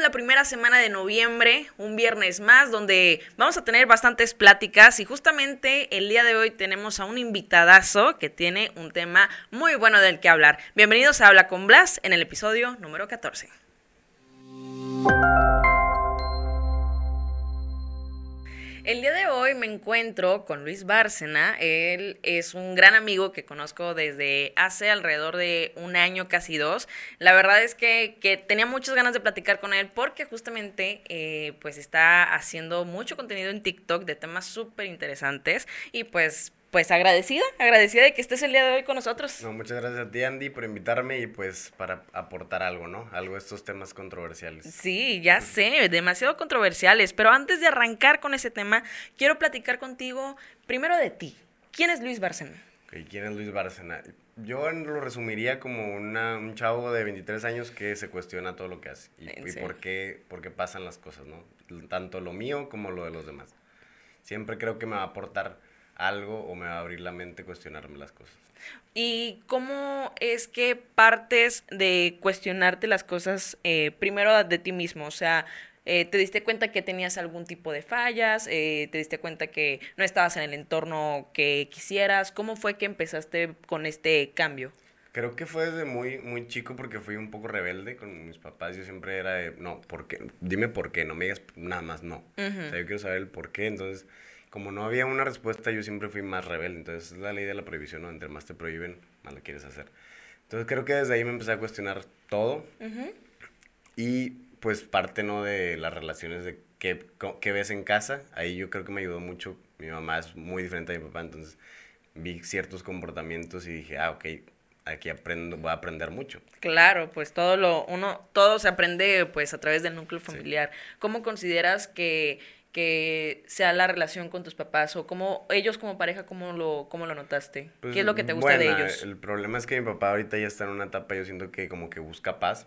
la primera semana de noviembre, un viernes más, donde vamos a tener bastantes pláticas y justamente el día de hoy tenemos a un invitadazo que tiene un tema muy bueno del que hablar. Bienvenidos a Habla con Blas en el episodio número 14. El día de hoy me encuentro con Luis Bárcena. Él es un gran amigo que conozco desde hace alrededor de un año, casi dos. La verdad es que, tenía muchas ganas de platicar con él porque justamente eh, pues está haciendo mucho contenido en TikTok de temas súper interesantes y pues pues agradecida, agradecida de que estés el día de hoy con nosotros. No, muchas gracias a ti, Andy, por invitarme y pues para aportar algo, ¿no? Algo de estos temas controversiales. Sí, ya sé, demasiado controversiales, pero antes de arrancar con ese tema, quiero platicar contigo primero de ti. ¿Quién es Luis Bárcena? ¿Quién es Luis Bárcena? Yo lo resumiría como una, un chavo de 23 años que se cuestiona todo lo que hace y, y por, qué, por qué pasan las cosas, ¿no? Tanto lo mío como lo de los demás. Siempre creo que me va a aportar algo o me va a abrir la mente cuestionarme las cosas. ¿Y cómo es que partes de cuestionarte las cosas eh, primero de ti mismo? O sea, eh, ¿te diste cuenta que tenías algún tipo de fallas? Eh, ¿Te diste cuenta que no estabas en el entorno que quisieras? ¿Cómo fue que empezaste con este cambio? Creo que fue desde muy, muy chico porque fui un poco rebelde con mis papás. Yo siempre era de, no, ¿por qué? Dime por qué, no me digas nada más no. O sea, yo quiero saber el por qué. Entonces, como no había una respuesta, yo siempre fui más rebelde. Entonces, es la ley de la prohibición, ¿no? Entre más te prohíben, más lo quieres hacer. Entonces, creo que desde ahí me empecé a cuestionar todo. Y, pues, parte, ¿no? De las relaciones de qué, qué ves en casa. Ahí yo creo que me ayudó mucho. Mi mamá es muy diferente a mi papá, entonces vi ciertos comportamientos y dije, ah, ok, aquí aprendo, voy a aprender mucho. Claro, pues todo lo, uno, todo se aprende pues a través del núcleo familiar. ¿Cómo consideras que que sea la relación con tus papás o cómo ellos como pareja, cómo lo, cómo lo notaste? ¿Qué es lo que te gusta de ellos? El problema es que mi papá ahorita ya está en una etapa, yo siento que como que busca paz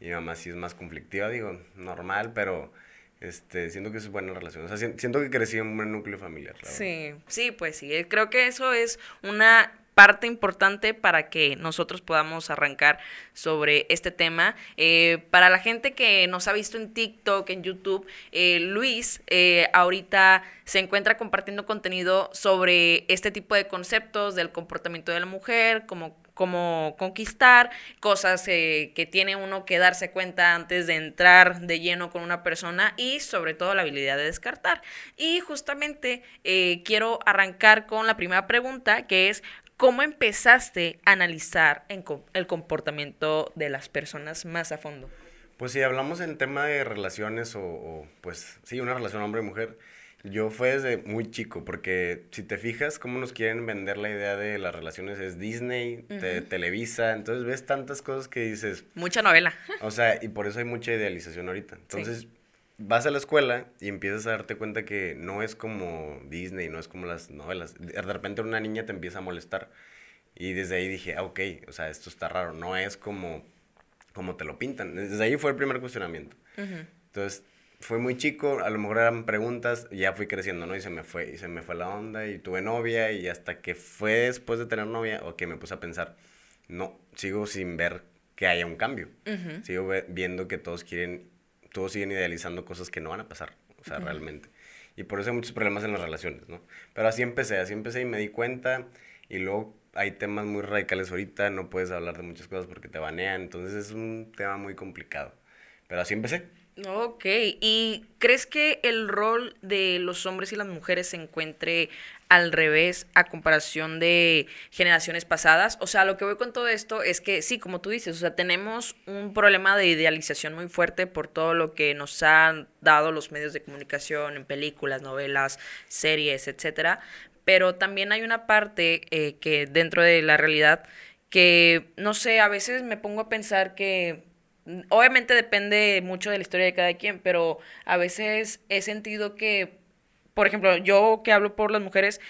y mi mamá sí es más conflictiva, digo, normal, pero este, siento que es buena relación. O sea, siento que crecí en un buen núcleo familiar. Sí, sí, pues sí. Creo que eso es una parte importante para que nosotros podamos arrancar sobre este tema. Eh, para la gente que nos ha visto en TikTok, en YouTube, eh, Luis eh, ahorita se encuentra compartiendo contenido sobre este tipo de conceptos del comportamiento de la mujer, como cómo conquistar, cosas que tiene uno que darse cuenta antes de entrar de lleno con una persona y sobre todo la habilidad de descartar. Y justamente quiero arrancar con la primera pregunta, que es, ¿Cómo empezaste a analizar el comportamiento de las personas más a fondo? Pues si hablamos en tema de relaciones o, pues sí, una relación hombre-mujer, yo fue desde muy chico, porque si te fijas cómo nos quieren vender la idea de las relaciones es Disney, Televisa, entonces ves tantas cosas que dices... Mucha novela. O sea, y por eso hay mucha idealización ahorita. Entonces, vas a la escuela y empiezas a darte cuenta que no es como Disney, no es como las novelas. De repente una niña te empieza a molestar. Y desde ahí dije, ah, ok, o sea, esto está raro, no es como, como te lo pintan. Desde ahí fue el primer cuestionamiento. Entonces, fue muy chico, a lo mejor eran preguntas, ya fui creciendo, ¿no? Y se me fue, y se me fue la onda, y tuve novia, y hasta que fue después de tener novia, o que me puse a pensar, no, sigo sin ver que haya un cambio. Sigo viendo que todos quieren todos siguen idealizando cosas que no van a pasar, o sea, realmente. Y por eso hay muchos problemas en las relaciones, ¿no? Pero así empecé, así empecé y me di cuenta y luego hay temas muy radicales ahorita, no puedes hablar de muchas cosas porque te banean, entonces es un tema muy complicado. Pero así empecé. Ok, ¿y crees que el rol de los hombres y las mujeres se encuentre al revés a comparación de generaciones pasadas? O sea, lo que voy con todo esto es que sí, como tú dices, o sea, tenemos un problema de idealización muy fuerte por todo lo que nos han dado los medios de comunicación en películas, novelas, series, etcétera, pero también hay una parte eh, que dentro de la realidad que, no sé, a veces me pongo a pensar que obviamente depende mucho de la historia de cada quien, pero a veces he sentido que, por ejemplo, yo que hablo por las mujeres,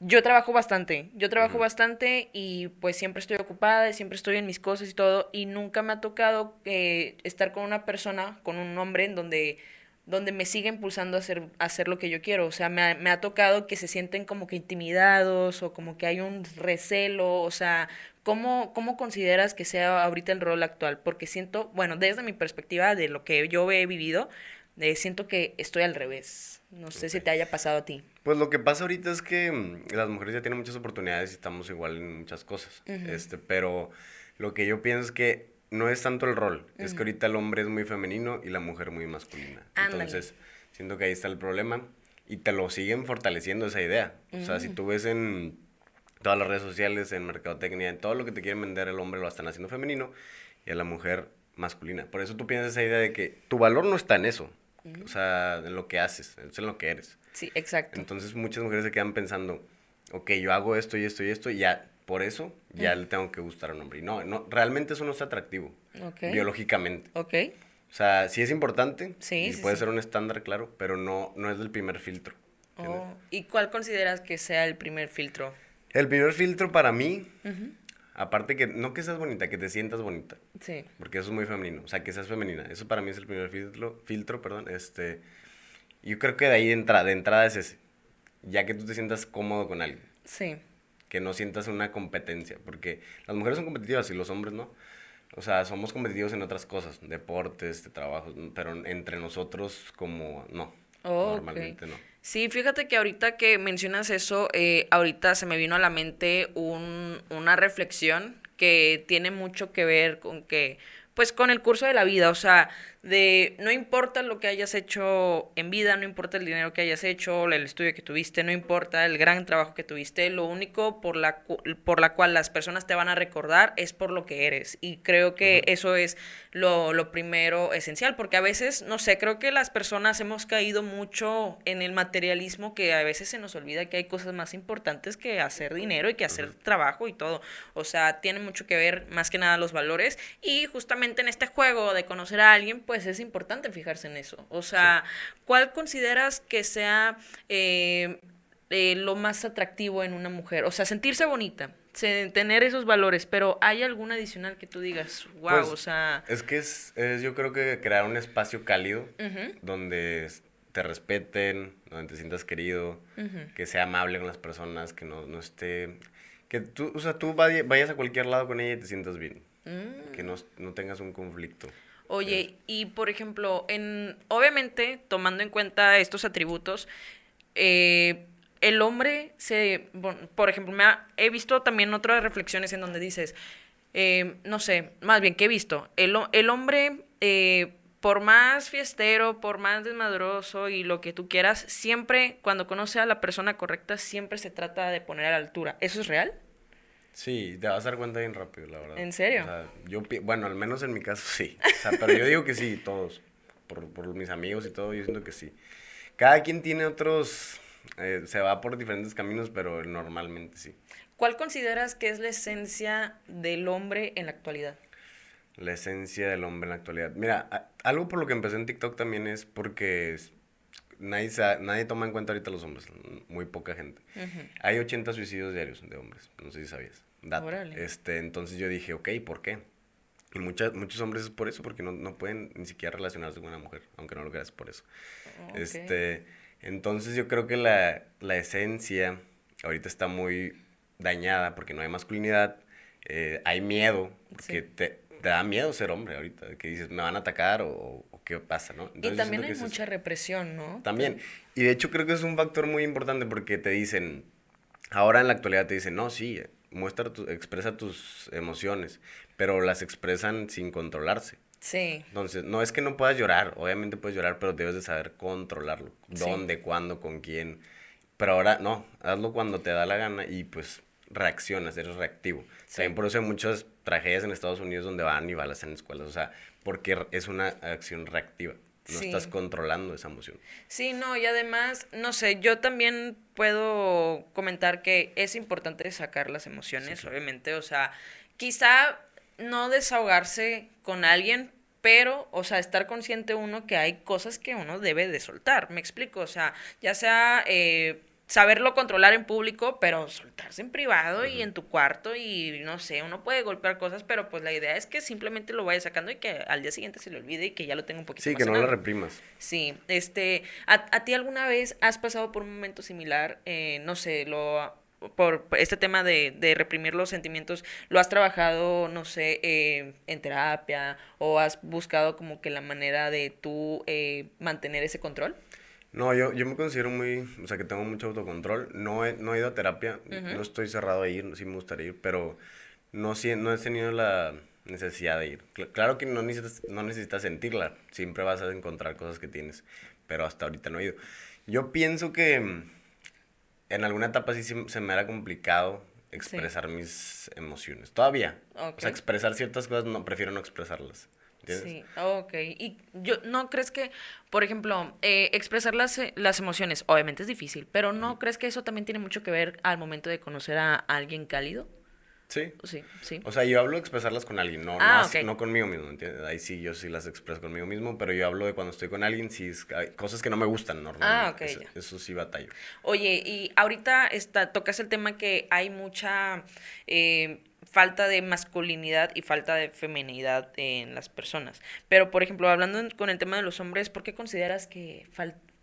yo trabajo bastante, yo trabajo bastante y pues siempre estoy ocupada, siempre estoy en mis cosas y todo, y nunca me ha tocado eh, estar con una persona, con un hombre, en donde donde me sigue impulsando a hacer, a hacer lo que yo quiero. O sea, me ha, me ha tocado que se sienten como que intimidados o como que hay un recelo. O sea, ¿cómo, ¿cómo consideras que sea ahorita el rol actual? Porque siento, bueno, desde mi perspectiva de lo que yo he vivido, eh, siento que estoy al revés. No sé si te haya pasado a ti. Pues lo que pasa ahorita es que mm, las mujeres ya tienen muchas oportunidades y estamos igual en muchas cosas. este, pero lo que yo pienso es que no es tanto el rol, es que ahorita el hombre es muy femenino y la mujer muy masculina. Entonces, siento que ahí está el problema y te lo siguen fortaleciendo esa idea. O sea, si tú ves en todas las redes sociales, en mercadotecnia, en todo lo que te quieren vender, el hombre lo están haciendo femenino y a la mujer masculina. Por eso tú piensas esa idea de que tu valor no está en eso, o sea, en lo que haces, es en lo que eres. Sí, exacto. Entonces muchas mujeres se quedan pensando, ok, yo hago esto y esto y esto y ya por eso ya le tengo que gustar a un hombre. Y no, no, realmente eso no es atractivo, biológicamente. Ok. O sea, sí es importante sí, y puede ser un estándar, claro, pero no, no es el primer filtro. Oh. ¿Y cuál consideras que sea el primer filtro? El primer filtro para mí, aparte que no que seas bonita, que te sientas bonita. Sí. Porque eso es muy femenino, o sea, que seas femenina. Eso para mí es el primer filtro, filtro perdón. Este, yo creo que de ahí de entrada, de entrada es ese. Ya que tú te sientas cómodo con alguien. Sí que no sientas una competencia, porque las mujeres son competitivas y los hombres no. O sea, somos competitivos en otras cosas, deportes, de trabajos, pero entre nosotros como no. normalmente no. Sí, fíjate que ahorita que mencionas eso, eh, ahorita se me vino a la mente un, una reflexión que tiene mucho que ver con que, pues con el curso de la vida, o sea, de no importa lo que hayas hecho en vida, no importa el dinero que hayas hecho, el estudio que tuviste, no importa el gran trabajo que tuviste, lo único por la, por la cual las personas te van a recordar es por lo que eres. Y creo que eso es lo, lo, primero esencial, porque a veces, no sé, creo que las personas hemos caído mucho en el materialismo que a veces se nos olvida que hay cosas más importantes que hacer dinero y que hacer trabajo y todo. O sea, tiene mucho que ver más que nada los valores y justamente en este juego de conocer a alguien, pues es importante fijarse en eso. O sea, ¿cuál consideras que sea eh, eh, lo más atractivo en una mujer? O sea, sentirse bonita, tener esos valores, pero ¿hay algún adicional que tú digas, wow, pues, o sea... Es que es, yo creo que crear un espacio cálido donde te respeten, donde te sientas querido, que sea amable con las personas, que no, no esté... Que tú, o sea, tú vayas a cualquier lado con ella y te sientas bien. Mm. Que no, no tengas un conflicto. Oye, y por ejemplo, en obviamente tomando en cuenta estos atributos, eh, el hombre se, por ejemplo, me he visto también otras reflexiones en donde dices, eh, no sé, más bien que he visto, el, el hombre, eh, por más fiestero, por más desmadroso y lo que tú quieras, siempre cuando conoce a la persona correcta, siempre se trata de poner a la altura. ¿Eso es real? Sí, te vas a dar cuenta bien rápido, la verdad. ¿En serio? O sea, yo, bueno, al menos en mi caso sí. O sea, pero yo digo que sí, todos. Por, por mis amigos y todo, yo siento que sí. Cada quien tiene otros, eh, se va por diferentes caminos, pero normalmente sí. ¿Cuál consideras que es la esencia del hombre en la actualidad? La esencia del hombre en la actualidad. Mira, algo por lo que empecé en TikTok también es porque nadie, nadie toma en cuenta ahorita los hombres, muy poca gente. Hay 80 suicidios diarios de hombres, no sé si sabías. Este, entonces yo dije, ok, ¿por qué? Y muchas, muchos hombres es por eso, porque no, no, pueden ni siquiera relacionarse con una mujer, aunque no lo creas por eso. Este, entonces yo creo que la, la, esencia ahorita está muy dañada porque no hay masculinidad, eh, hay miedo, porque te, te, da miedo ser hombre ahorita, que dices, me van a atacar o, qué pasa, ¿no? y también hay mucha represión, ¿no? También. Y de hecho creo que es un factor muy importante porque te dicen, ahora en la actualidad te dicen, no, sí, muestra, tu, expresa tus emociones, pero las expresan sin controlarse. Sí. Entonces, no es que no puedas llorar, obviamente puedes llorar, pero debes de saber controlarlo. ¿Dónde, cuándo, con quién? Pero ahora no, hazlo cuando te da la gana y pues reaccionas, eres reactivo. También por eso hay muchas tragedias en Estados Unidos donde van y balas en escuelas, o sea, porque es una acción reactiva. No estás controlando esa emoción. Sí, no, y además, no sé, yo también puedo comentar que es importante sacar las emociones, obviamente, o sea, quizá no desahogarse con alguien, pero, o sea, estar consciente uno que hay cosas que uno debe de soltar, me explico, o sea, ya sea... Eh, saberlo controlar en público, pero soltarse en privado y en tu cuarto y no sé, uno puede golpear cosas, pero pues la idea es que simplemente lo vaya sacando y que al día siguiente se le olvide y que ya lo tenga un poquito Sí, que no lo reprimas. Sí, este, ¿a, ¿a, ti alguna vez has pasado por un momento similar? Eh, no sé, lo por este tema de, de, reprimir los sentimientos, ¿lo has trabajado, no sé, eh, en terapia o has buscado como que la manera de tú eh, mantener ese control? No, yo, yo me considero muy, o sea, que tengo mucho autocontrol. No he, no he ido a terapia, no estoy cerrado a ir, sí me gustaría ir, pero no, no he tenido la necesidad de ir. Claro que no necesitas, no necesitas sentirla, siempre vas a encontrar cosas que tienes, pero hasta ahorita no he ido. Yo pienso que en alguna etapa sí se, me era complicado expresar mis emociones. Todavía. O sea, expresar ciertas cosas, no, prefiero no expresarlas. Sí, ok. ¿Y yo, no crees que, por ejemplo, eh, expresar las, eh, las emociones, obviamente es difícil, pero ¿no crees que eso también tiene mucho que ver al momento de conocer a alguien cálido? Sí. Sí, sí. O sea, yo hablo de expresarlas con alguien, no, ah, no, conmigo mismo, ¿entiendes? Ahí sí, yo sí las expreso conmigo mismo, pero yo hablo de cuando estoy con alguien, sí, hay cosas que no me gustan normalmente. Ah, ok. Eso, sí batallo. Oye, y ahorita está, tocas el tema que hay mucha... Eh, falta de masculinidad y falta de feminidad en las personas. Pero, por ejemplo, hablando con el tema de los hombres, ¿por qué consideras que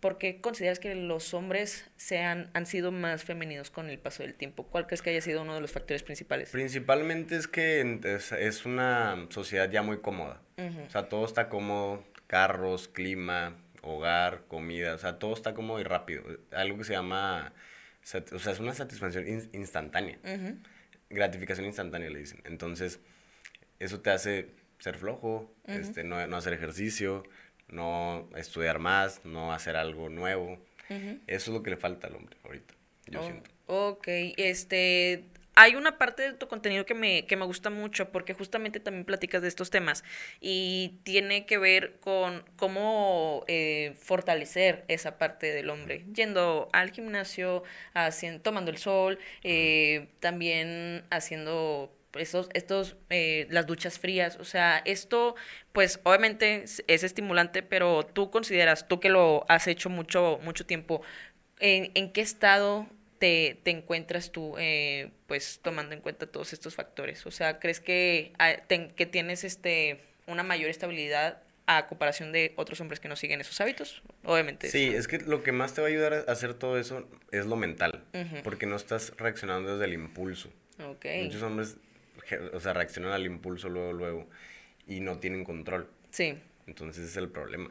¿Por qué consideras que los hombres sean, han sido más femeninos con el paso del tiempo? ¿Cuál crees que haya sido uno de los factores principales? Principalmente es que es, una sociedad ya muy cómoda. O sea, todo está cómodo, carros, clima, hogar, comida, o sea, todo está cómodo y rápido. Algo que se llama, o sea, es una satisfacción instantánea gratificación instantánea, le dicen. Entonces, eso te hace ser flojo, este, no, no, hacer ejercicio, no estudiar más, no hacer algo nuevo. Eso es lo que le falta al hombre ahorita, yo oh, siento. Ok, este, hay una parte de tu contenido que me, que me gusta mucho porque justamente también platicas de estos temas y tiene que ver con cómo eh, fortalecer esa parte del hombre, yendo al gimnasio, haciendo, tomando el sol, eh, también haciendo estos, estos eh, las duchas frías, o sea, esto pues obviamente es estimulante, pero tú consideras, tú que lo has hecho mucho, mucho tiempo, ¿en, en qué estado te, te encuentras tú, eh, pues tomando en cuenta todos estos factores? O sea, ¿crees que, ah, que tienes este, una mayor estabilidad a comparación de otros hombres que no siguen esos hábitos? Obviamente. Sí, es que lo que más te va a ayudar a hacer todo eso es lo mental, porque no estás reaccionando desde el impulso. Okay. Muchos hombres, o sea, reaccionan al impulso luego, luego, y no tienen control. Sí. Entonces ese es el problema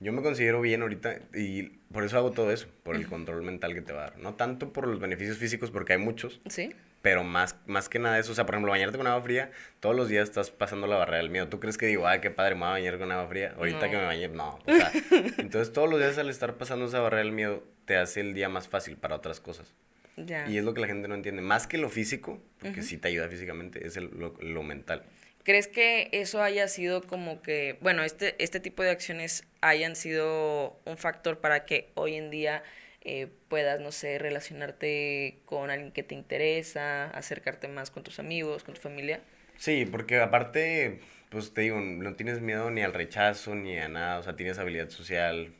yo me considero bien ahorita y por eso hago todo eso, por el control mental que te va a dar. No tanto por los beneficios físicos, porque hay muchos. Sí. Pero más, más que nada eso, o sea, por ejemplo, bañarte con agua fría, todos los días estás pasando la barrera del miedo. ¿Tú crees que digo, ay, qué padre, me voy a bañar con agua fría? Ahorita que me bañé, no. O sea, entonces todos los días al estar pasando esa barrera del miedo, te hace el día más fácil para otras cosas. Ya. Y es lo que la gente no entiende. Más que lo físico, porque sí te ayuda físicamente, es el, lo, lo mental. ¿Crees que eso haya sido como que, bueno, este, este tipo de acciones hayan sido un factor para que hoy en día eh, puedas, no sé, relacionarte con alguien que te interesa, acercarte más con tus amigos, con tu familia? Sí, porque aparte, pues te digo, no tienes miedo ni al rechazo ni a nada, o sea, tienes habilidad social.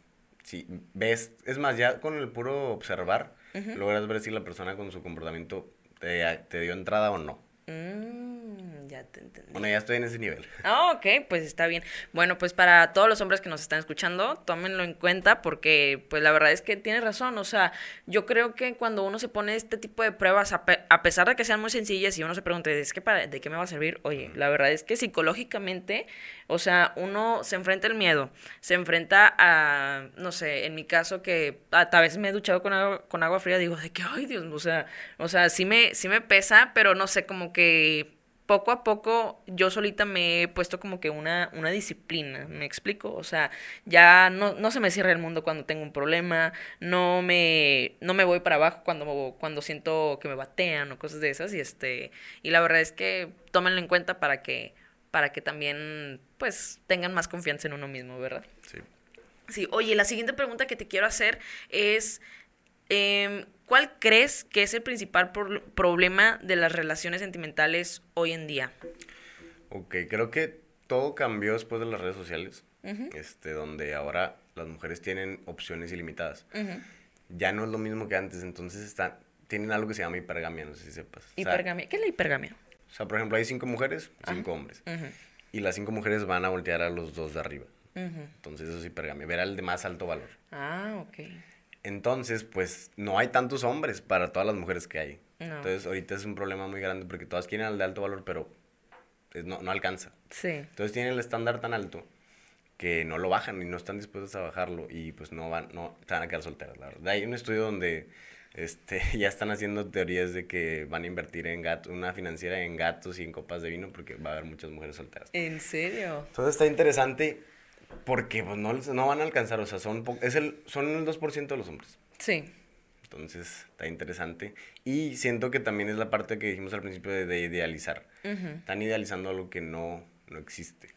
Sí, ves, es más, ya con el puro observar, logras ver si la persona con su comportamiento te, te dio entrada o no. Mm, ya te entendí. Bueno, ya estoy en ese nivel. Ah, ok, pues está bien. Bueno, pues para todos los hombres que nos están escuchando, tómenlo en cuenta porque, pues la verdad es que tienes razón. O sea, yo creo que cuando uno se pone este tipo de pruebas, a, pesar de que sean muy sencillas y uno se pregunta, ¿es que para, ¿de qué me va a servir? Oye, la verdad es que psicológicamente, o sea, uno se enfrenta al miedo, se enfrenta a, no sé, en mi caso que a, veces me he duchado con agua, con agua fría, digo, de que, ay Dios, o sea, o sea, sí me, sí me pesa, pero no sé, como que poco a poco yo solita me he puesto como que una, una disciplina, ¿me explico? O sea, ya no, no se me cierra el mundo cuando tengo un problema, no me, no me voy para abajo cuando, cuando siento que me batean o cosas de esas, y este, y la verdad es que tómenlo en cuenta para que, para que también, pues, tengan más confianza en uno mismo, ¿verdad? Sí. Sí, oye, la siguiente pregunta que te quiero hacer es, eh, ¿Cuál crees que es el principal problema de las relaciones sentimentales hoy en día? Ok, creo que todo cambió después de las redes sociales, este, donde ahora las mujeres tienen opciones ilimitadas. ya no es lo mismo que antes, entonces están, tienen algo que se llama hipergamia, no sé si sepas. hipergamia, ¿qué es la hipergamia? O sea, por ejemplo, hay cinco mujeres, cinco hombres. Y las cinco mujeres van a voltear a los dos de arriba. Entonces eso es hipergamia, ver al de más alto valor. Ah, ok. Entonces, pues no hay tantos hombres para todas las mujeres que hay. Entonces, ahorita es un problema muy grande porque todas quieren al de alto valor, pero no, no alcanza. Sí. Entonces tienen el estándar tan alto que no lo bajan y no están dispuestos a bajarlo y pues no van, no, se van a quedar solteras, la verdad. Hay un estudio donde este, ya están haciendo teorías de que van a invertir en gatos, una financiera en gatos y en copas de vino porque va a haber muchas mujeres solteras. ¿En serio? Entonces está interesante porque pues, no, no van a alcanzar, o sea, son, es el, son el 2% de los hombres. Sí. Entonces está interesante. Y siento que también es la parte que dijimos al principio de, idealizar. Están idealizando algo que no, no existe.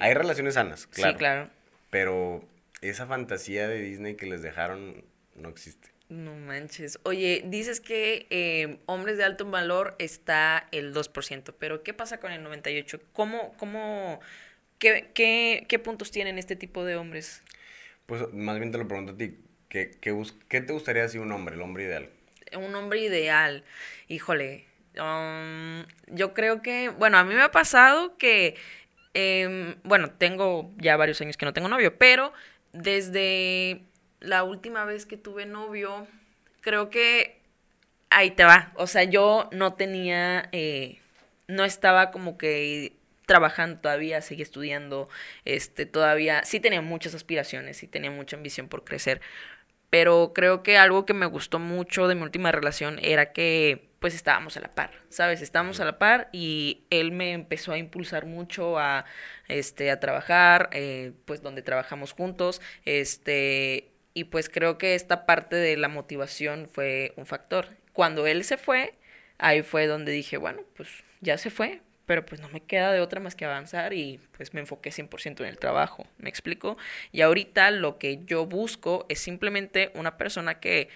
Hay relaciones sanas, claro. Sí, claro. Pero esa fantasía de Disney que les dejaron no existe. No manches. Oye, dices que eh, hombres de alto valor está el 2%, pero ¿qué pasa con el 98%? ¿Cómo, cómo, qué, qué, qué puntos tienen este tipo de hombres? Pues más bien te lo pregunto a ti. ¿Qué, qué, qué te gustaría si un hombre, el hombre ideal? Un hombre ideal. Híjole. Um, yo creo que, bueno, a mí me ha pasado que, em, bueno, tengo ya varios años que no tengo novio, pero desde la última vez que tuve novio, creo que ahí te va. O sea, yo no tenía, eh, no estaba como que trabajando todavía, seguí estudiando, este, todavía, sí tenía muchas aspiraciones, sí tenía mucha ambición por crecer, pero creo que algo que me gustó mucho de mi última relación era que pues estábamos a la par, ¿sabes? Estábamos a la par y él me empezó a impulsar mucho a, este, a trabajar, eh, pues donde trabajamos juntos, este, y pues creo que esta parte de la motivación fue un factor. Cuando él se fue, ahí fue donde dije, bueno, pues ya se fue, pero pues no me queda de otra más que avanzar y pues me enfoqué 100% en el trabajo, ¿me explico? Y ahorita lo que yo busco es simplemente una persona que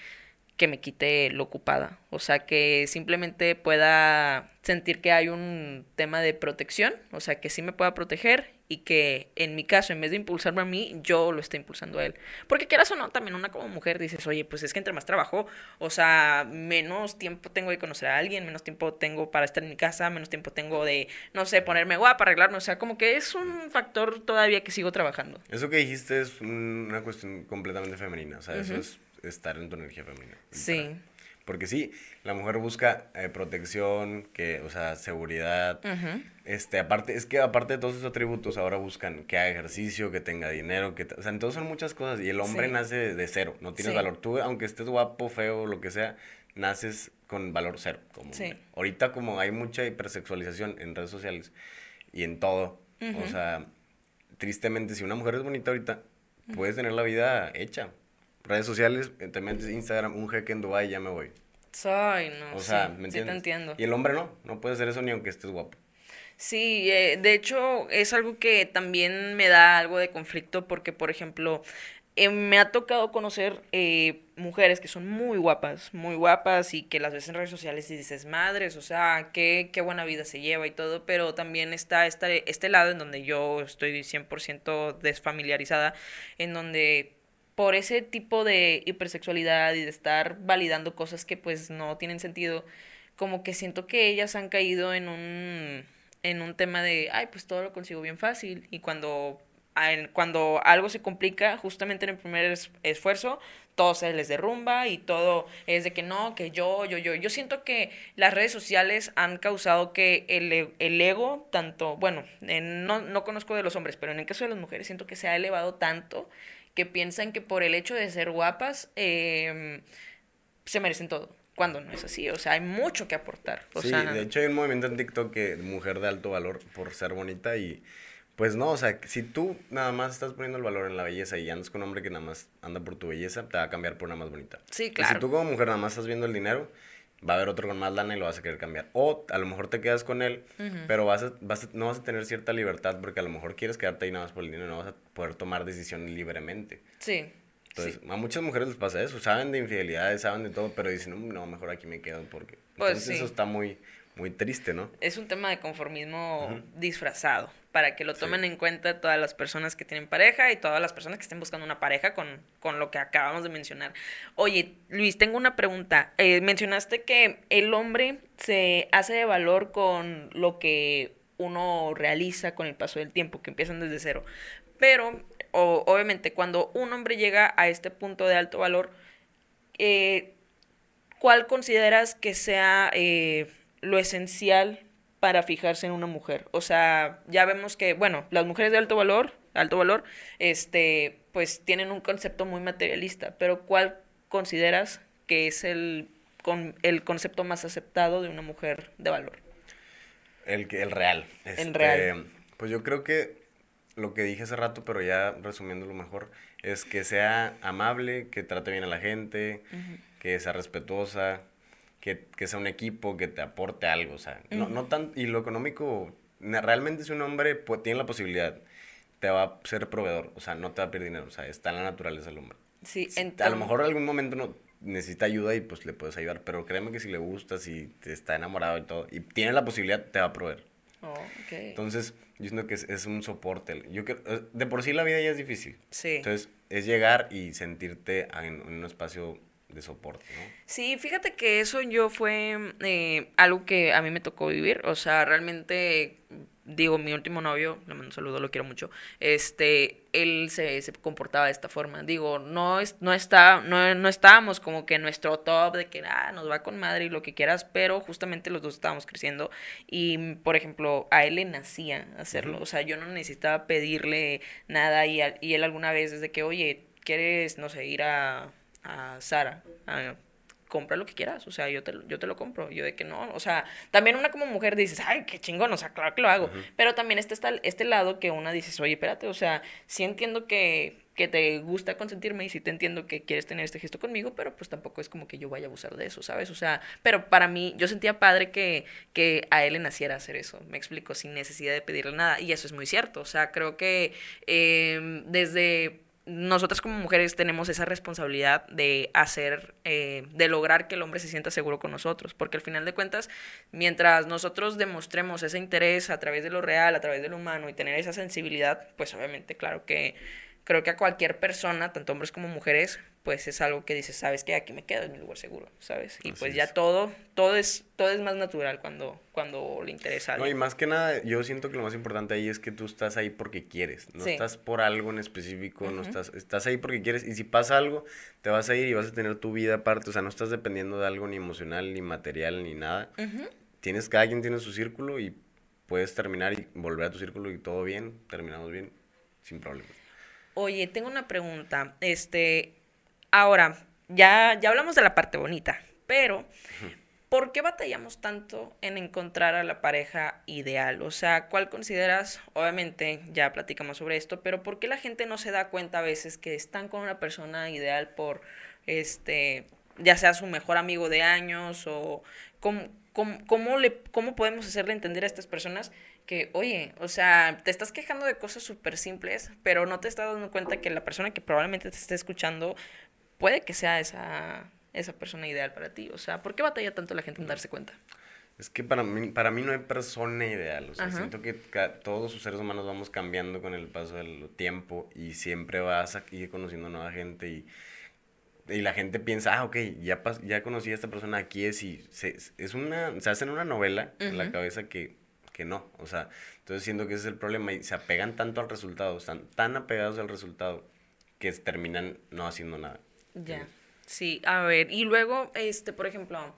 que me quite lo ocupada. O sea, que simplemente pueda sentir que hay un tema de protección, o sea, que sí me pueda proteger y que en mi caso, en vez de impulsarme a mí, yo lo esté impulsando a él. Porque quieras o no, también una como mujer dices, oye, pues es que entre más trabajo, o sea, menos tiempo tengo de conocer a alguien, menos tiempo tengo para estar en mi casa, menos tiempo tengo de, no sé, ponerme guapa, arreglarme, o sea, como que es un factor todavía que sigo trabajando. Eso que dijiste es una cuestión completamente femenina, o sea, eso es estar en tu energía femenina. Sí. Porque sí, la mujer busca eh, protección, que, o sea, seguridad. Este, aparte, es que aparte de todos esos atributos, ahora buscan que haga ejercicio, que tenga dinero, que, o sea, entonces son muchas cosas. Y el hombre nace de, cero, no tienes valor. Tú, aunque estés guapo, feo, lo que sea, naces con valor cero. Como Ahorita como hay mucha hipersexualización en redes sociales y en todo, o sea, tristemente, si una mujer es bonita ahorita, puedes tener la vida hecha redes sociales, eh, te metes Instagram, un jeque en Dubai ya me voy. Soy, no. O sea, ¿me entiendes? te entiendo. Y el hombre no, no puede hacer eso ni aunque estés guapo. Sí, eh, de hecho es algo que también me da algo de conflicto porque, por ejemplo, eh, me ha tocado conocer mujeres que son muy guapas, muy guapas y que las ves en redes sociales y dices, madres, o sea, qué, qué buena vida se lleva y todo, pero también está este, este lado en donde yo estoy 100% desfamiliarizada, en donde por ese tipo de hipersexualidad y de estar validando cosas que pues no tienen sentido, como que siento que ellas han caído en un, en un tema de, ay, pues todo lo consigo bien fácil. Y cuando, cuando algo se complica, justamente en el primer esfuerzo, todo se les derrumba y todo es de que no, que yo, yo, yo. Yo siento que las redes sociales han causado que el, el ego, tanto, bueno, no, no conozco de los hombres, pero en el caso de las mujeres siento que se ha elevado tanto que piensan que por el hecho de ser guapas em, se merecen todo. Cuando no es así, o sea, hay mucho que aportar. sí, de hecho hay un movimiento en TikTok que mujer de alto valor por ser bonita y pues no, o sea, si tú nada más estás poniendo el valor en la belleza y andas con un hombre que nada más anda por tu belleza, te va a cambiar por una más bonita. Sí, claro. si tú como mujer nada más estás viendo el dinero, va a haber otro con más lana y lo vas a querer cambiar. O a lo mejor te quedas con él, pero vas vas no vas a tener cierta libertad porque a lo mejor quieres quedarte ahí nada más por el dinero, no vas a poder tomar decisiones libremente. Sí. Entonces, a muchas mujeres les pasa eso, saben de infidelidades, saben de todo, pero dicen, no, mejor aquí me quedo porque... Pues Entonces eso está muy, muy triste, ¿no? Es un tema de conformismo disfrazado, para que lo tomen en cuenta todas las personas que tienen pareja y todas las personas que estén buscando una pareja con, con lo que acabamos de mencionar. Oye, Luis, tengo una pregunta. Eh, mencionaste que el hombre se hace de valor con lo que uno realiza con el paso del tiempo, que empiezan desde cero. Pero, obviamente, cuando un hombre llega a este punto de alto valor, eh, ¿cuál consideras que sea eh, lo esencial para fijarse en una mujer? O sea, ya vemos que, bueno, las mujeres de alto valor, alto valor, este, pues tienen un concepto muy materialista, pero ¿cuál consideras que es el, con, el concepto más aceptado de una mujer de valor? El, el real. el real. Este, pues yo creo que lo que dije hace rato, pero ya resumiendo lo mejor, es que sea amable, que trate bien a la gente, que sea respetuosa, que, sea un equipo, que te aporte algo, o sea, no, no tan, y lo económico, realmente si un hombre pues, tiene la posibilidad, te va a ser proveedor, o sea, no te va a pedir dinero, o sea, está en la naturaleza del hombre. Sí, A lo mejor en algún momento no necesita ayuda y pues le puedes ayudar, pero créeme que si le gusta, si te está enamorado y todo, y tiene la posibilidad, te va a proveer. Oh, okay. Entonces, yo siento que es, un soporte. Yo eh, de por sí la vida ya es difícil. Sí. Entonces, es llegar y sentirte en, un espacio de soporte, ¿no? Sí, fíjate que eso yo fue eh, algo que a mí me tocó vivir. O sea, realmente digo, mi último novio, le mando un saludo, lo quiero mucho, este, él se, se comportaba de esta forma. Digo, no, es, no, está, no, no estábamos como que en nuestro top de que, ah, nos va con madre y lo que quieras, pero justamente los dos estábamos creciendo y, por ejemplo, a él le nacía hacerlo. O sea, yo no necesitaba pedirle nada y, y él alguna vez desde que, oye, ¿quieres, no sé, ir a, a Sara? A, compra lo que quieras, o sea, yo te, yo te lo compro, yo de que no, o sea, también una como mujer dices, ay, qué chingón, o sea, claro que lo hago, pero también este, está este lado que una dices, oye, espérate, o sea, sí entiendo que, que te gusta consentirme y sí te entiendo que quieres tener este gesto conmigo, pero pues tampoco es como que yo vaya a abusar de eso, ¿sabes? O sea, pero para mí, yo sentía padre que, que a él le naciera hacer eso, me explico, sin necesidad de pedirle nada, y eso es muy cierto, o sea, creo que eh, desde nosotras como mujeres tenemos esa responsabilidad de hacer, eh, de lograr que el hombre se sienta seguro con nosotros, porque al final de cuentas, mientras nosotros demostremos ese interés a través de lo real, a través de lo humano y tener esa sensibilidad, pues obviamente, claro que creo que a cualquier persona, tanto hombres como mujeres, pues es algo que dices, sabes que aquí me quedo en mi lugar seguro, ¿sabes? Y pues ya todo, todo es, todo es más natural cuando, cuando le interesa No, y más que nada, yo siento que lo más importante ahí es que tú estás ahí porque quieres, no estás por algo en específico, no estás, estás ahí porque quieres, y si pasa algo, te vas a ir y vas a tener tu vida aparte, o sea, no estás dependiendo de algo ni emocional, ni material, ni nada. Tienes, cada quien tiene su círculo y puedes terminar y volver a tu círculo y todo bien, terminamos bien, sin problema. Oye, tengo una pregunta, este, Ahora, ya, ya hablamos de la parte bonita, pero ¿por qué batallamos tanto en encontrar a la pareja ideal? O sea, ¿cuál consideras? Obviamente ya platicamos sobre esto, pero ¿por qué la gente no se da cuenta a veces que están con una persona ideal por, este, ya sea su mejor amigo de años o cómo, cómo, le, cómo podemos hacerle entender a estas personas que, oye, o sea, te estás quejando de cosas súper simples, pero no te estás dando cuenta que la persona que probablemente te esté escuchando puede que sea esa, esa persona ideal para ti. O sea, ¿por qué batalla tanto la gente en darse cuenta? Es que para mí, para mí no hay persona ideal. O sea, siento que todos los seres humanos vamos cambiando con el paso del tiempo y siempre vas a ir conociendo nueva gente y, y la gente piensa, ah, ok, ya, ya conocí a esta persona, aquí es y se, es una, se hacen una novela en la cabeza que, que no. O sea, entonces siento que ese es el problema y se apegan tanto al resultado, están tan apegados al resultado que terminan no haciendo nada. Ya, sí, a ver, y luego, este, por ejemplo,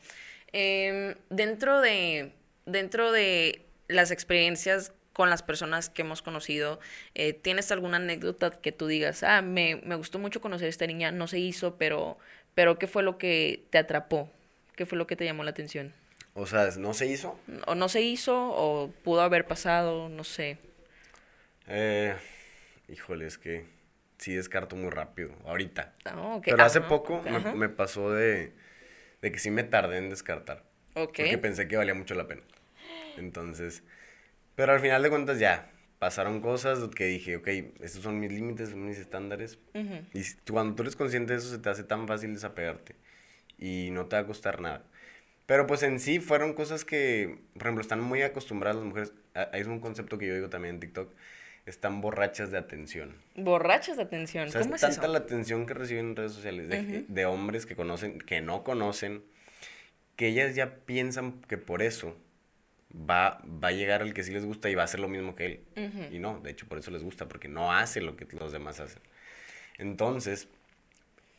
em, dentro de, dentro de las experiencias con las personas que hemos conocido, eh, ¿tienes alguna anécdota que tú digas, ah, me, me gustó mucho conocer a esta niña, no se hizo, pero, pero ¿qué fue lo que te atrapó? ¿Qué fue lo que te llamó la atención? O sea, ¿no se hizo? O no se hizo, o pudo haber pasado, no sé. Eh, híjole, es que sí descarto muy rápido, ahorita. Ah, Pero hace poco me, pasó de, que sí me tardé en descartar. Porque pensé que valía mucho la pena. Entonces, pero al final de cuentas ya, pasaron cosas que dije, ok, estos son mis límites, son mis estándares. Y cuando tú eres consciente de eso, se te hace tan fácil desapegarte. Y no te va a costar nada. Pero pues en sí fueron cosas que, por ejemplo, están muy acostumbradas las mujeres. Hay un concepto que yo digo también en TikTok. Están borrachas de atención. Borrachas de atención. O sea, es tanta la atención que reciben en redes sociales de, de hombres que conocen, que no conocen, que ellas ya piensan que por eso va, va a llegar el que sí les gusta y va a hacer lo mismo que él. Y no, de hecho por eso les gusta, porque no hace lo que los demás hacen. Entonces,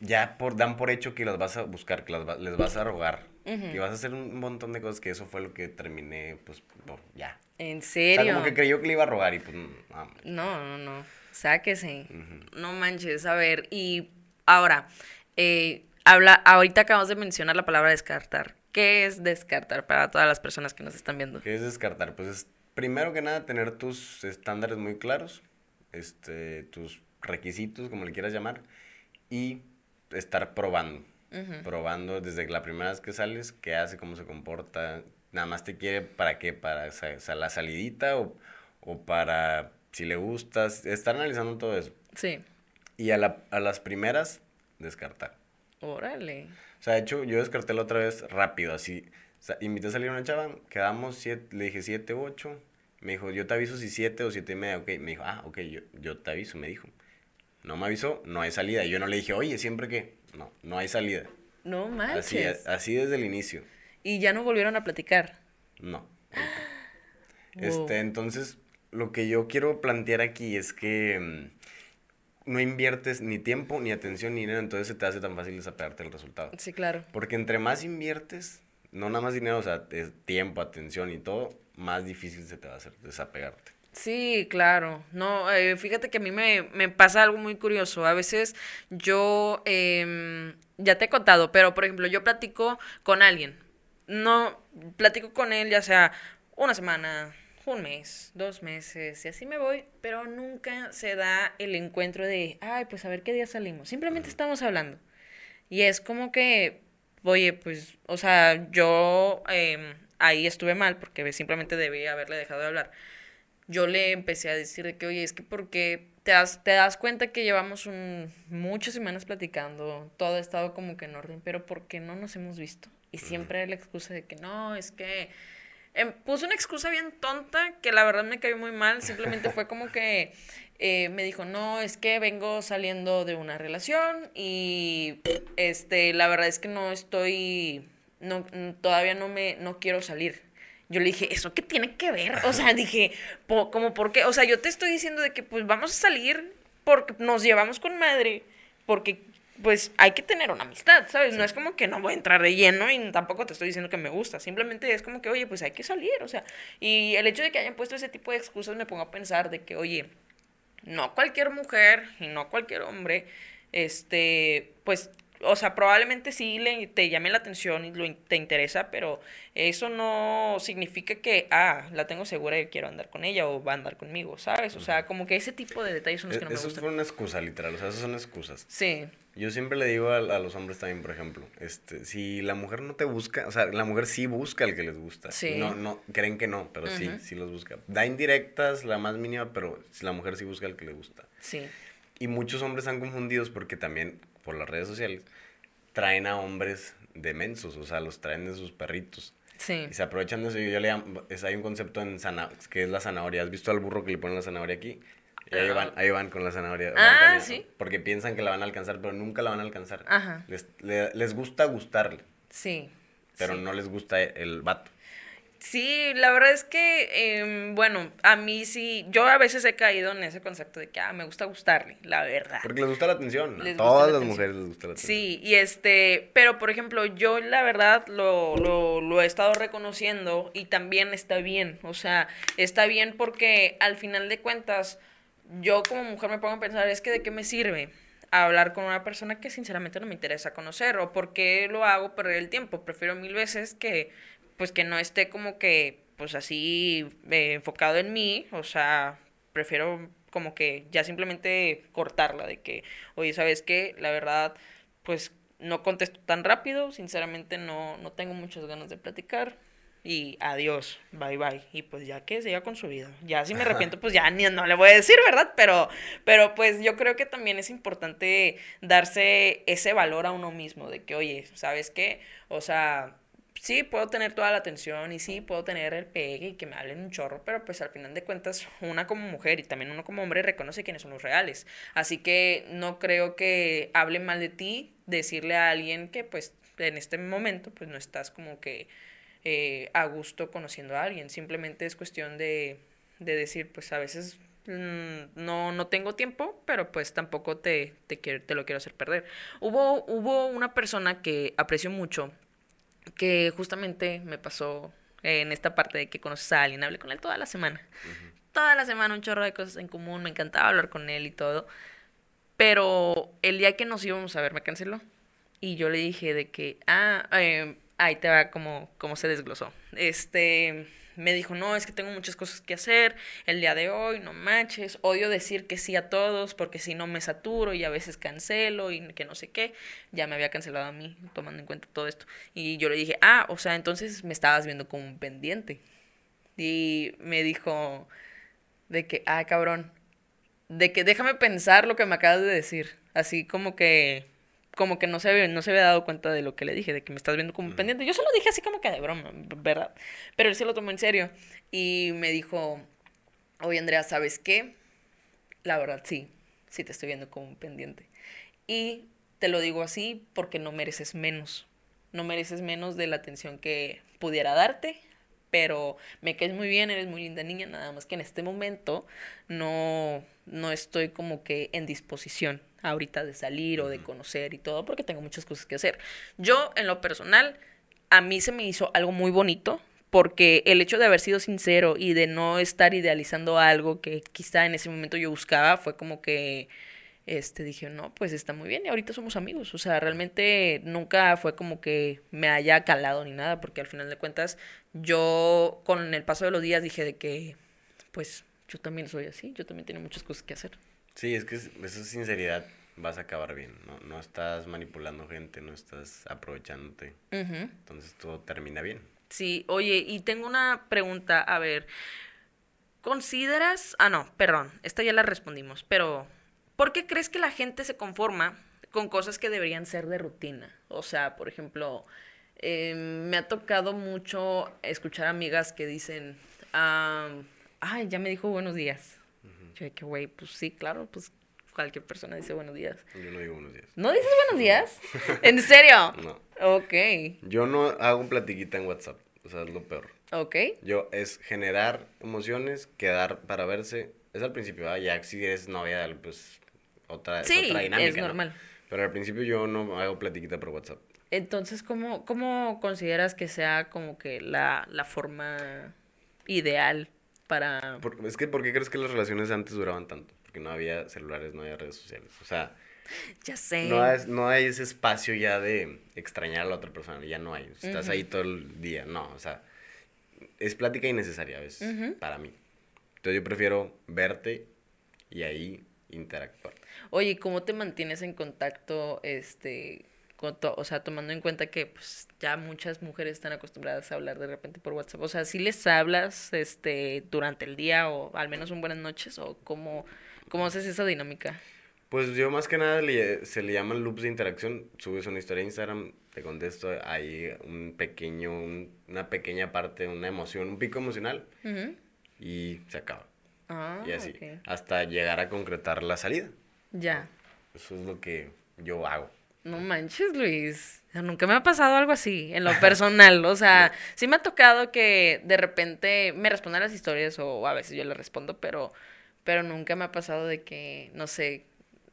ya por, dan por hecho que las vas a buscar, que las les vas a rogar, que vas a hacer un montón de cosas, que eso fue lo que terminé, pues, ya. ¿En serio? O sea, como que creyó que le iba a rogar y pues, no. No, no, no, sáquese. No manches, a ver, y ahora, eh, habla, ahorita acabamos de mencionar la palabra descartar. ¿Qué es descartar para todas las personas que nos están viendo? ¿Qué es descartar? Pues es, primero que nada, tener tus estándares muy claros, este, tus requisitos, como le quieras llamar, y estar probando. Probando desde la primera vez que sales, qué hace, cómo se comporta. Nada más te quiere para qué, para la salidita o, o para si le gustas. Estar analizando todo eso. Sí. Y a, la, a las primeras, descartar. Órale. O sea, de hecho, yo descarté la otra vez rápido, así. O sea, invité a salir a una chava, quedamos siete, le dije siete, ocho. Me dijo, yo te aviso si siete o siete y media. Ok, me dijo, ah, ok, yo, yo te aviso, me dijo. No me avisó, no hay salida. Yo no le dije, oye, siempre que. No, no hay salida. No manches. Así, así desde el inicio. ¿Y ya no volvieron a platicar? No. Este, entonces, lo que yo quiero plantear aquí es que mm, no inviertes ni tiempo, ni atención, ni dinero, entonces se te hace tan fácil desapegarte del resultado. Sí, claro. Porque entre más inviertes, no nada más dinero, o sea, tiempo, atención y todo, más difícil se te va a hacer desapegarte. Sí, claro. No, eh, fíjate que a mí me, pasa algo muy curioso. A veces yo, em, ya te he contado, pero por ejemplo, yo platico con alguien. No, platico con él ya sea una semana, un mes, dos meses, y así me voy, pero nunca se da el encuentro de, ay, pues a ver qué día salimos. Simplemente estamos hablando. Y es como que, oye, pues, o sea, yo em, ahí estuve mal porque simplemente debía haberle dejado de hablar. Yo le empecé a decir de que, oye, es que porque te das, te das cuenta que llevamos un, muchas semanas platicando, todo ha estado como que en orden, pero ¿por qué no nos hemos visto? Y siempre la excusa de que no, es que Em, puso una excusa bien tonta que la verdad me cayó muy mal. Simplemente fue como que eh, me dijo, no, es que vengo saliendo de una relación y este, la verdad es que no estoy, no, todavía no me, no quiero salir. Yo le dije, ¿eso qué tiene que ver? O sea, dije, como por qué, o sea, yo te estoy diciendo de que pues vamos a salir porque nos llevamos con madre, porque pues hay que tener una amistad, ¿sabes? No es como que no voy a entrar de lleno y tampoco te estoy diciendo que me gusta, simplemente es como que, oye, pues hay que salir, o sea, y el hecho de que hayan puesto ese tipo de excusas me pongo a pensar de que, oye, no cualquier mujer y no cualquier hombre, este, pues o sea, probablemente sí le, te llame la atención y lo, te interesa, pero eso no significa que, ah, la tengo segura y quiero andar con ella o va a andar conmigo, ¿sabes? O sea, como que ese tipo de detalles son los que no me gustan. Eso fue una excusa, literal, o sea, esas son excusas. Sí. Yo siempre le digo a, a, los hombres también, por ejemplo, este, si la mujer no te busca, o sea, la mujer sí busca al que les gusta. Sí. No, no, creen que no, pero sí, sí los busca. Da indirectas, la más mínima, pero la mujer sí busca al que le gusta. Sí. Y muchos hombres están confundidos porque también por las redes sociales traen a hombres demensos, o sea, los traen de sus perritos. Sí. Y se aprovechan de eso. Yo le es, hay un concepto en que es la zanahoria. ¿Has visto al burro que le ponen la zanahoria aquí? Y ahí, van, ahí van con la zanahoria. Ah, sí. Porque piensan que la van a alcanzar, pero nunca la van a alcanzar. Ajá. Les, les gusta gustarle. Sí. Pero no les gusta el vato. Sí, la verdad es que, em, bueno, a mí sí, yo a veces he caído en ese concepto de que, ah, me gusta gustarle, la verdad. Porque les gusta la atención, a todas las mujeres les gusta la atención. Sí, y este, pero por ejemplo, yo la verdad lo, lo, lo he estado reconociendo y también está bien, o sea, está bien porque al final de cuentas, yo como mujer me pongo a pensar, es que de qué me sirve hablar con una persona que sinceramente no me interesa conocer o por qué lo hago perder el tiempo. Prefiero mil veces que pues que no esté como que, pues así eh, enfocado en mí, o sea, prefiero como que ya simplemente cortarla de que, oye, ¿sabes qué? La verdad, pues no contesto tan rápido, sinceramente no, no tengo muchas ganas de platicar y adiós, bye bye. Y pues ya que siga con su vida. Ya si me arrepiento, pues ya ni no le voy a decir, ¿verdad? Pero, pero pues yo creo que también es importante darse ese valor a uno mismo, de que, oye, ¿sabes qué? O sea, sí, puedo tener toda la atención y sí, puedo tener el pegue y que me hablen un chorro, pero pues al final de cuentas, una como mujer y también uno como hombre reconoce quiénes son los reales. Así que no creo que hable mal de ti decirle a alguien que pues en este momento pues no estás como que eh, a gusto conociendo a alguien. Simplemente es cuestión de, de decir, pues a veces mm, no, no tengo tiempo, pero pues tampoco te, te, quiero, te lo quiero hacer perder. Hubo, hubo una persona que aprecio mucho que justamente me pasó en esta parte de que conoces a alguien, hablé con él toda la semana. Toda la semana un chorro de cosas en común, me encantaba hablar con él y todo. Pero el día que nos íbamos a ver me canceló. Y yo le dije de que, ah, eh, ahí te va como, como se desglosó. Este, me dijo, no, es que tengo muchas cosas que hacer el día de hoy, no manches, odio decir que sí a todos porque si no me saturo y a veces cancelo y que no sé qué, ya me había cancelado a mí tomando en cuenta todo esto. Y yo le dije, ah, o sea, entonces me estabas viendo como un pendiente. Y me dijo de que, ah, cabrón, de que déjame pensar lo que me acabas de decir. Así como que como que no se, no se había dado cuenta de lo que le dije, de que me estás viendo como pendiente. Yo se lo dije así como que de broma, ¿verdad? Pero él se lo tomó en serio y me dijo, oye Andrea, ¿sabes qué? La verdad sí, sí te estoy viendo como un pendiente. Y te lo digo así porque no mereces menos. No mereces menos de la atención que pudiera darte, pero me caes muy bien, eres muy linda niña, nada más que en este momento no, no estoy como que en disposición ahorita de salir o de conocer y todo, porque tengo muchas cosas que hacer. Yo, en lo personal, a mí se me hizo algo muy bonito, porque el hecho de haber sido sincero y de no estar idealizando algo que quizá en ese momento yo buscaba, fue como que este, dije, no, pues está muy bien y ahorita somos amigos. O sea, realmente nunca fue como que me haya calado ni nada, porque al final de cuentas yo con el paso de los días dije de que, pues yo también soy así, yo también tengo muchas cosas que hacer. Sí, es que esa sinceridad vas a acabar bien, ¿no? No estás manipulando gente, no estás aprovechándote. Entonces todo termina bien. Sí, oye, y tengo una pregunta, a ver, ¿consideras, ah, no, perdón, esta ya la respondimos, pero ¿por qué crees que la gente se conforma con cosas que deberían ser de rutina? O sea, por ejemplo, em, me ha tocado mucho escuchar amigas que dicen, ay, ya me dijo buenos días. Yo que, güey, pues sí, claro, pues cualquier persona dice buenos días. Yo no digo buenos días. ¿No dices buenos días? ¿En serio? No. Ok. Yo no hago un platiquita en WhatsApp. O sea, es lo peor. Ok. Yo es generar emociones, quedar para verse. Es al principio, ya si eres novia, pues otra, sí, otra dinámica. Es normal. Pero al principio yo no hago platiquita por WhatsApp. Entonces, ¿cómo, cómo consideras que sea como que la, la forma ideal para... es que, ¿por qué crees que las relaciones antes duraban tanto? Porque no había celulares, no había redes sociales. O sea... Ya sé. No, es, no hay ese espacio ya de extrañar a la otra persona, ya no hay. Estás ahí todo el día, no, o sea, es plática innecesaria a veces, para mí. Entonces yo prefiero verte y ahí interactuar. Oye, ¿cómo te mantienes en contacto este o sea, tomando en cuenta que pues ya muchas mujeres están acostumbradas a hablar de repente por WhatsApp, o sea, si les hablas este durante el día o al menos un buenas noches o cómo, cómo haces esa dinámica? Pues yo más que nada se le llaman loops de interacción, subes una historia en Instagram, te contesto, hay un pequeño, una pequeña parte, una emoción, un pico emocional y se acaba. Ah, y así, hasta llegar a concretar la salida. Ya. Eso es lo que yo hago. No manches, Luis. Nunca me ha pasado algo así, en lo personal. O sea, sí me ha tocado que de repente me respondan las historias o a veces yo le respondo, pero, pero nunca me ha pasado de que, no sé,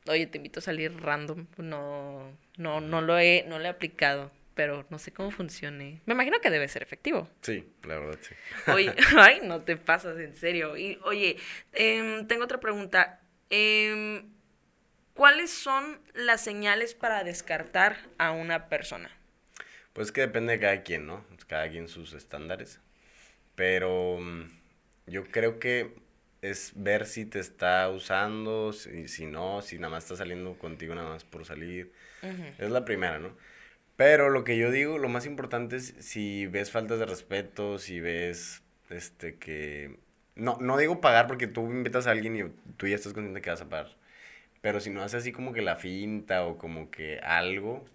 oye, te invito a salir random. No, no, no lo he, no lo he aplicado, pero no sé cómo funcione. Me imagino que debe ser efectivo. Sí, la verdad, sí. Oye, ay, no te pasas, en serio. Y, oye, em, tengo otra pregunta. Eh, ¿Cuáles son las señales para descartar a una persona? Pues que depende de cada quien, ¿no? Cada quien sus estándares. Pero mm, yo creo que es ver si te está usando, si, si no, si nada más está saliendo contigo nada más por salir. Es la primera, ¿no? Pero lo que yo digo, lo más importante es si ves faltas de respeto, si ves este que... No, no digo pagar porque tú invitas a alguien y tú ya estás consciente que vas a pagar. Pero si no hace así como que la finta o como que algo,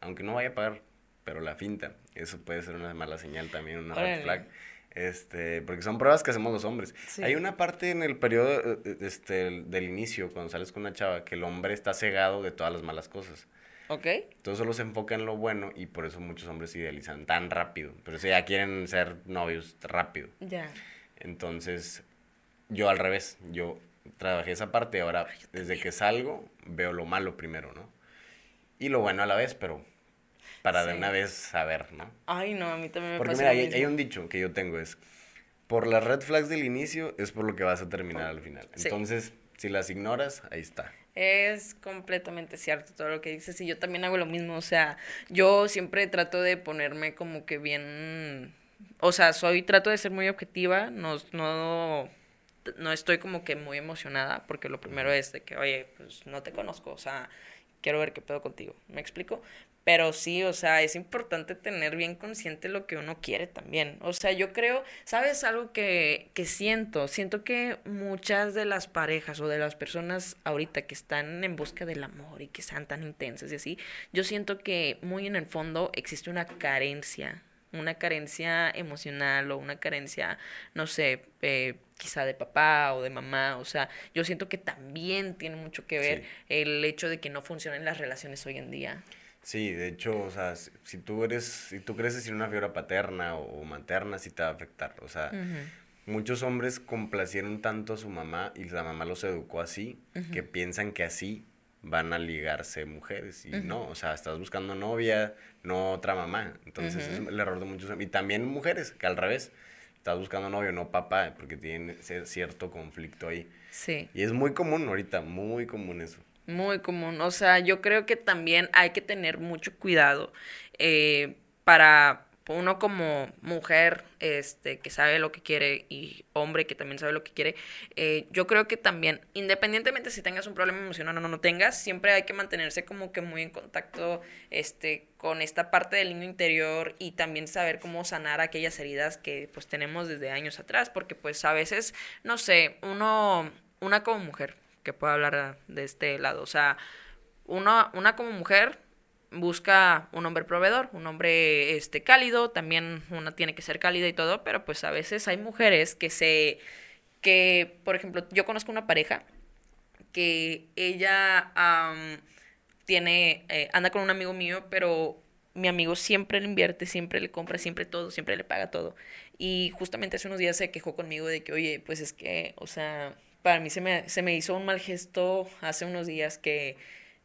aunque no vaya a pagar, pero la finta. Eso puede ser una mala señal también, una red flag. Este, porque son pruebas que hacemos los hombres. Hay una parte en el periodo eh, eh, este, del inicio, cuando sales con una chava, que el hombre está cegado de todas las malas cosas. Ok. Entonces solo se enfoca en lo bueno y por eso muchos hombres se idealizan tan rápido. Pero si ya quieren ser novios rápido. Ya. Entonces, yo al revés, yo trabajé esa parte, ahora desde que salgo veo lo malo primero, ¿no? Y lo bueno a la vez, pero para de una vez saber, ¿no? Ay, no, a mí también me Porque mira, hay, un dicho que yo tengo, es, por las red flags del inicio es por lo que vas a terminar al final. Entonces, si las ignoras, ahí está. Es completamente cierto todo lo que dices y yo también hago lo mismo, o sea, yo siempre trato de ponerme como que bien, o sea, soy, trato de ser muy objetiva, no, no, no estoy como que muy emocionada porque lo primero es de que, oye, pues no te conozco, o sea, quiero ver qué pedo contigo, ¿me explico? Pero sí, o sea, es importante tener bien consciente lo que uno quiere también. O sea, yo creo, ¿sabes algo que, que siento? Siento que muchas de las parejas o de las personas ahorita que están en busca del amor y que sean tan intensas y así, yo siento que muy en el fondo existe una carencia una carencia emocional o una carencia, no sé, eh, quizá de papá o de mamá. O sea, yo siento que también tiene mucho que ver el hecho de que no funcionen las relaciones hoy en día. Sí, de hecho, o sea, si, tú eres, si tú creces sin una figura paterna o, materna, sí te va a afectar. O sea, muchos hombres complacieron tanto a su mamá y la mamá los educó así, que piensan que así van a ligarse mujeres y no, o sea, estás buscando novia, no otra mamá. Entonces es el error de muchos y también mujeres, que al revés, estás buscando novio, no papá, porque tienen cierto conflicto ahí. Sí. Y es muy común ahorita, muy común eso. Muy común, o sea, yo creo que también hay que tener mucho cuidado eh, para uno como mujer este, que sabe lo que quiere y hombre que también sabe lo que quiere, eh, yo creo que también, independientemente si tengas un problema emocional o no, no tengas, siempre hay que mantenerse como que muy en contacto este, con esta parte del niño interior y también saber cómo sanar aquellas heridas que pues tenemos desde años atrás, porque pues a veces, no sé, uno, una como mujer, que pueda hablar de este lado, o sea, uno, una como mujer busca un hombre proveedor, un hombre este cálido, también una tiene que ser cálida y todo, pero pues a veces hay mujeres que se que por ejemplo, yo conozco una pareja que ella tiene eh, anda con un amigo mío, pero mi amigo siempre le invierte, siempre le compra, siempre todo, siempre le paga todo. Y justamente hace unos días se quejó conmigo de que, "Oye, pues es que, o sea, para mí se me se me hizo un mal gesto hace unos días que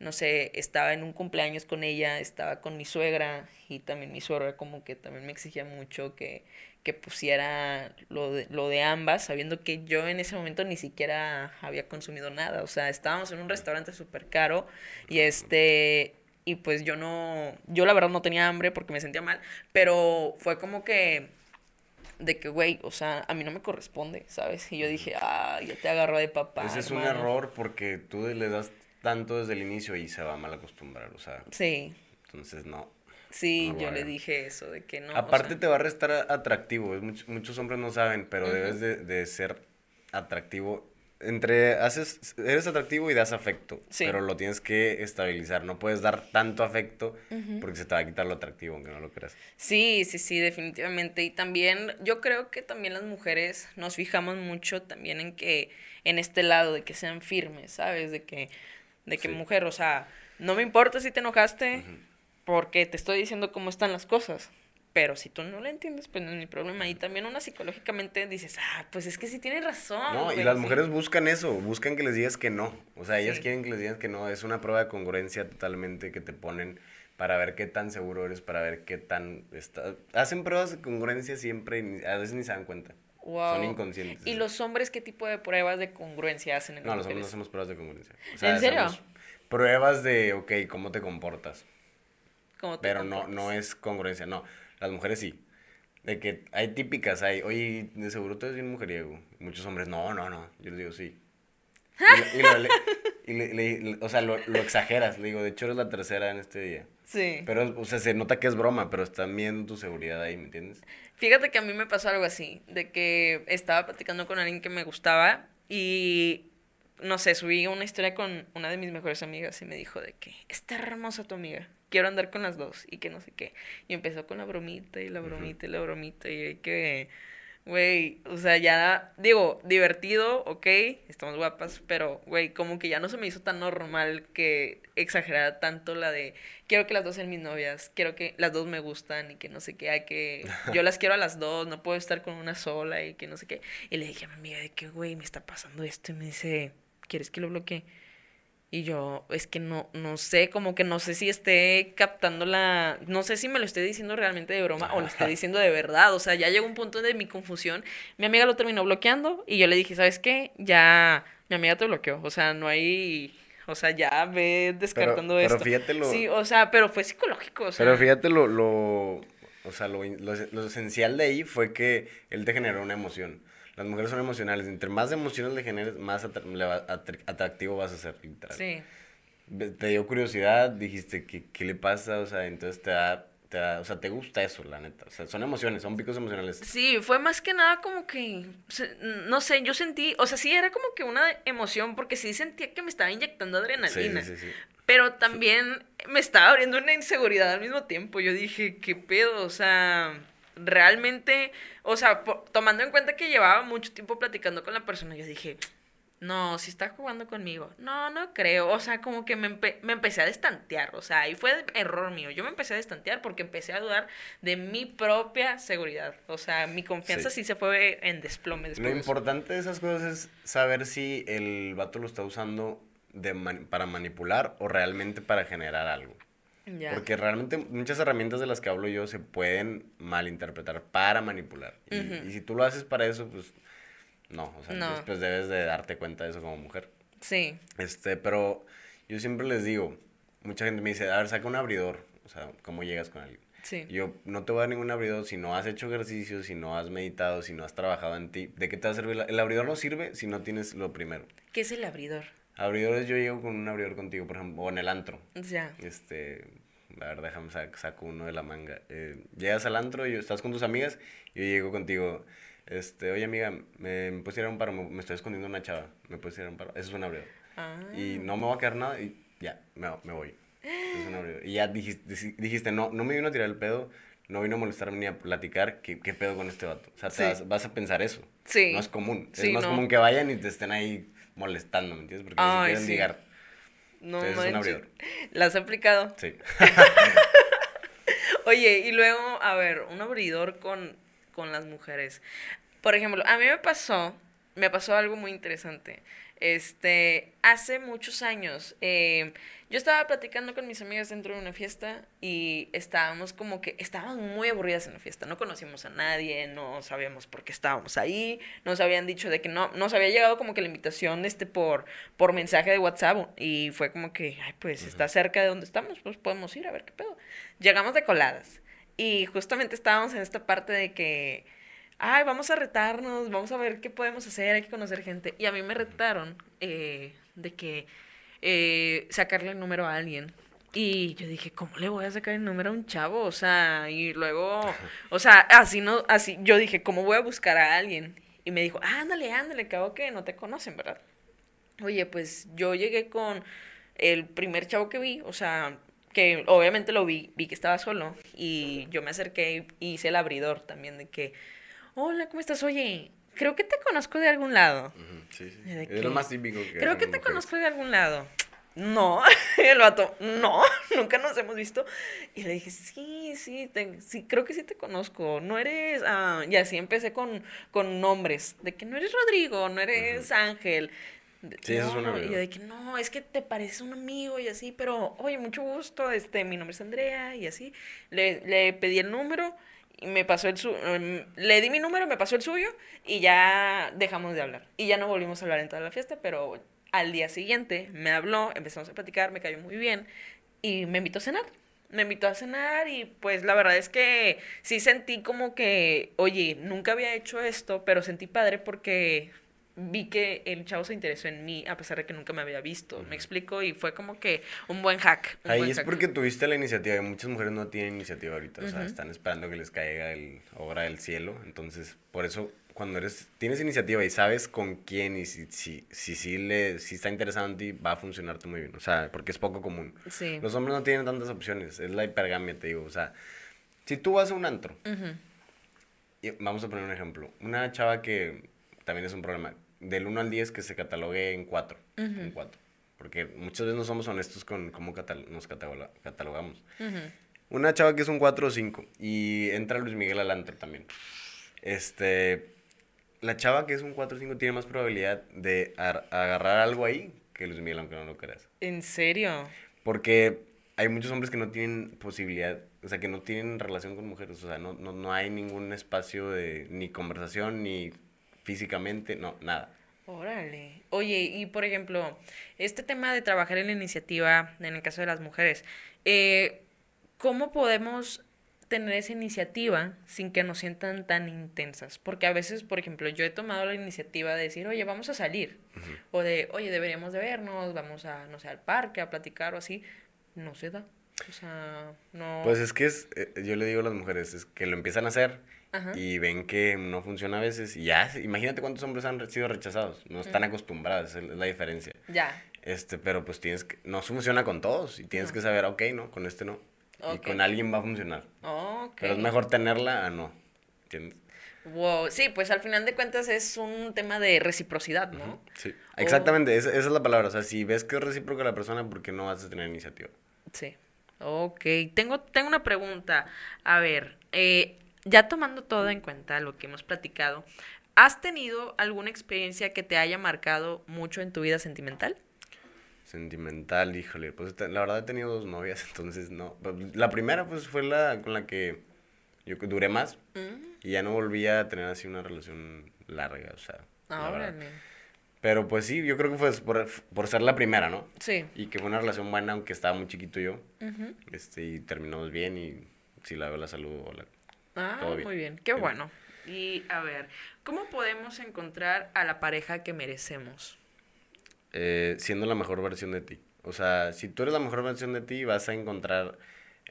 no sé, estaba en un cumpleaños con ella, estaba con mi suegra y también mi suegra como que también me exigía mucho que, que pusiera lo de, lo de ambas, sabiendo que yo en ese momento ni siquiera había consumido nada, o sea, estábamos en un restaurante súper caro y este, y pues yo no, yo la verdad no tenía hambre porque me sentía mal, pero fue como que de que, güey, o sea, a mí no me corresponde, ¿sabes? Y yo dije, ah, ya te agarró de papá. Ese es un error porque tú le das tanto desde el inicio y se va a mal acostumbrar, o sea. Sí. Entonces, no. Sí, yo le dije eso, de que no. Aparte te va a restar atractivo, muchos, muchos hombres no saben, pero debes de, de, ser atractivo. Entre, haces, eres atractivo y das afecto, pero lo tienes que estabilizar, no puedes dar tanto afecto porque se te va a quitar lo atractivo, aunque no lo creas. Sí, sí, sí, definitivamente. Y también, yo creo que también las mujeres nos fijamos mucho también en que, en este lado, de que sean firmes, ¿sabes? De que de que mujer, o sea, no me importa si te enojaste porque te estoy diciendo cómo están las cosas. Pero si tú no lo entiendes, pues no es mi problema. Y también una psicológicamente dices, ah, pues es que sí tienes razón. No, y las mujeres buscan eso, buscan que les digas que no. O sea, ellas quieren que les digas que no. Es una prueba de congruencia totalmente que te ponen para ver qué tan seguro eres, para ver qué tan... Está... Hacen pruebas de congruencia siempre y a veces ni se dan cuenta. Son inconscientes. ¿Y los hombres qué tipo de pruebas de congruencia hacen en No, los hombres no hacemos pruebas de congruencia. ¿En serio? Pruebas de, ok, ¿cómo te comportas? Pero no, no es congruencia, no. Las mujeres sí. De que hay típicas, hay, oye, de seguro tú eres bien mujeriego. Muchos hombres, no, no, no. Yo les digo, sí. Y, le, o sea, lo, lo, exageras. Le digo, de hecho eres la tercera en este día. Sí. Pero, o sea, se nota que es broma, pero está viendo tu seguridad ahí, ¿me entiendes? Fíjate que a mí me pasó algo así, de que estaba platicando con alguien que me gustaba y no sé, subí una historia con una de mis mejores amigas y me dijo de que está hermosa tu amiga, quiero andar con las dos y que no sé qué. Y empezó con la bromita y la bromita y la bromita y hay que Güey, o sea, ya, digo, divertido, ok, estamos guapas, pero, güey, como que ya no se me hizo tan normal que exagerara tanto la de, quiero que las dos sean mis novias, quiero que las dos me gustan y que no sé qué, hay que, yo las quiero a las dos, no puedo estar con una sola y que no sé qué. Y le dije a mi amiga de que, güey, me está pasando esto y me dice, ¿quieres que lo bloquee? Y yo, es que no, no sé, como que no sé si esté captando la, no sé si me lo estoy diciendo realmente de broma o lo estoy diciendo de verdad. O sea, ya llegó un punto de mi confusión. Mi amiga lo terminó bloqueando y yo le dije, ¿sabes qué? Ya, mi amiga te bloqueó. O sea, no hay, o sea, ya ve descartando esto. Pero fíjate lo... Sí, o sea, pero fue psicológico. O sea... Pero fíjate lo, lo, o sea, lo, lo, lo esencial de ahí fue que él te generó una emoción. Las mujeres son emocionales. Entre más emociones le generes, más atractivo vas a ser, literal. Sí. Te dio curiosidad, dijiste, ¿qué, qué le pasa? O sea, entonces te da, te o sea, te gusta eso, la neta. O sea, son emociones, son picos emocionales. Sí, fue más que nada como que, no sé, yo sentí, o sea, sí era como que una emoción, porque sí sentía que me estaba inyectando adrenalina. Sí, sí, sí. Pero también me estaba abriendo una inseguridad al mismo tiempo. Yo dije, ¿qué pedo? O sea, realmente, o sea, tomando en cuenta que llevaba mucho tiempo platicando con la persona, yo dije, no, si está jugando conmigo. No, no creo. O sea, como que me, me, empecé a destantear. O sea, ahí fue error mío. Yo me empecé a destantear porque empecé a dudar de mi propia seguridad. O sea, mi confianza sí, se fue en desplome. Lo importante de esas cosas es saber si el vato lo está usando de para manipular o realmente para generar algo. Porque realmente muchas herramientas de las que hablo yo se pueden malinterpretar para manipular. Y, si tú lo haces para eso, pues no. O sea, después debes de darte cuenta de eso como mujer. Sí. Este, pero yo siempre les digo, mucha gente me dice, a ver, saca un abridor. O sea, ¿cómo llegas con alguien? Sí. Yo no te voy a dar ningún abridor si no has hecho ejercicio, si no has meditado, si no has trabajado en ti. ¿De qué te va a servir? El abridor no sirve si no tienes lo primero. ¿Qué es el abridor? Abridores, yo llego con un abridor contigo, por ejemplo, o en el antro. Ya. Este, a ver, déjame saco uno de la manga. Eh, llegas al antro y estás con tus amigas y yo llego contigo. Este, oye amiga, me, me puedes tirar un paro, me, estoy escondiendo una chava, me puedes tirar un paro. Eso es un abridor. Ah. Y no me va a quedar nada y ya, me, me voy. Es un abridor. Y ya dijiste, dijiste, no, no me vino a tirar el pedo, no vino a molestarme ni a platicar, ¿qué, qué pedo con este vato? O sea, vas, a pensar eso. Sí. No es común. es más común que vayan y te estén ahí molestando, ¿me entiendes? Porque Ay, si quieren ligar. No manches. ¿La has aplicado? Sí. Oye, y luego, a ver, un abridor con, con las mujeres. Por ejemplo, a mí me pasó, me pasó algo muy interesante. Este, hace muchos años, eh, yo estaba platicando con mis amigas dentro de una fiesta y estábamos como que, estábamos muy aburridas en la fiesta, no conocíamos a nadie, no sabíamos por qué estábamos ahí, nos habían dicho de que no, nos había llegado como que la invitación este por, por mensaje de WhatsApp y fue como que, ay, pues está cerca de donde estamos, pues podemos ir a ver qué pedo. Llegamos de coladas y justamente estábamos en esta parte de que ay, vamos a retarnos, vamos a ver qué podemos hacer, hay que conocer gente. Y a mí me retaron eh, de que eh, sacarle el número a alguien. Y yo dije, ¿cómo le voy a sacar el número a un chavo? O sea, y luego, o sea, así no, así, yo dije, ¿cómo voy a buscar a alguien? Y me dijo, ándale, ándale, cabo que no te conocen, ¿verdad? Oye, pues yo llegué con el primer chavo que vi, o sea, que obviamente lo vi, vi que estaba solo, y yo me acerqué y hice el abridor también de que, hola, ¿cómo estás? Oye, creo que te conozco de algún lado. sí, sí. Es lo más típico que... Creo que te conozco de algún lado. No, el vato, no, nunca nos hemos visto. Y le dije, sí, sí, sí, creo que sí te conozco. No eres, ah, y así empecé con, con nombres, de que no eres Rodrigo, no eres Ángel. Sí, eso es un amigo. Y de que no, es que te parece un amigo y así, pero oye, mucho gusto, este, mi nombre es Andrea y así. Le, le pedí el número me pasó el su em, le di mi número, me pasó el suyo y ya dejamos de hablar. Y ya no volvimos a hablar en toda la fiesta, pero al día siguiente me habló, empezamos a platicar, me cayó muy bien y me invitó a cenar. Me invitó a cenar y pues la verdad es que sí sentí como que, oye, nunca había hecho esto, pero sentí padre porque vi que el chavo se interesó en mí a pesar de que nunca me había visto. Me explico y fue como que un buen hack. Ahí es porque tuviste la iniciativa y muchas mujeres no tienen iniciativa ahorita, o sea, están esperando que les caiga el obra del cielo, entonces por eso cuando eres, tienes iniciativa y sabes con quién y si, si, si, si, le, si está interesado en ti, va a funcionarte muy bien. O sea, porque es poco común. Sí. Los hombres no tienen tantas opciones. Es la hipergamia, te digo. O sea, si tú vas a un antro, y vamos a poner un ejemplo. Una chava que también es un problema. Del 1 al 10 que se catalogue en 4. En 4. Porque muchas veces no somos honestos con cómo catal nos catalogamos. Una chava que es un 4 o 5. Y entra Luis Miguel al antro también. Este. La chava que es un 4 o 5 tiene más probabilidad de agarrar algo ahí que Luis Miguel, aunque no lo creas. ¿En serio? Porque hay muchos hombres que no tienen posibilidad, o sea, que no tienen relación con mujeres, o sea, no, no, no hay ningún espacio de ni conversación, ni físicamente, no, nada. Órale. Oye, y por ejemplo, este tema de trabajar en la iniciativa, en el caso de las mujeres, eh, ¿cómo podemos tener esa iniciativa sin que nos sientan tan intensas. Porque a veces, por ejemplo, yo he tomado la iniciativa de decir, oye, vamos a salir. O de, oye, deberíamos de vernos, vamos a, no sé, al parque a platicar o así. No se da. O sea, no. Pues es que es, eh, yo le digo a las mujeres, es que lo empiezan a hacer y ven que no funciona a veces y ya, imagínate cuántos hombres han sido rechazados. No están acostumbrados, es la diferencia. Ya. Este, pero pues tienes que, no funciona con todos y tienes que saber, ok, no, con este no. Y con alguien va a funcionar. Pero es mejor tenerla a no. ¿Entiendes? Wow, sí, pues al final de cuentas es un tema de reciprocidad, ¿no? Sí, exactamente, esa, es la palabra. O sea, si ves que es recíproca la persona, ¿por qué no vas a tener iniciativa? Sí. Ok, tengo, tengo una pregunta. A ver, eh, ya tomando todo en cuenta lo que hemos platicado, ¿has tenido alguna experiencia que te haya marcado mucho en tu vida sentimental? Sentimental, híjole, pues la verdad he tenido dos novias, entonces no. La primera pues fue la con la que yo duré más mm. y ya no volví a tener así una relación larga, o sea. Ahora Pero pues sí, yo creo que fue por, por, ser la primera, ¿no? Sí. Y que fue una relación buena, aunque estaba muy chiquito yo. este, y terminamos bien y si la veo la saludo. Hola. Ah, muy bien, qué bueno. Y a ver, ¿cómo podemos encontrar a la pareja que merecemos? Eh, siendo la mejor versión de ti. O sea, si tú eres la mejor versión de ti, vas a encontrar,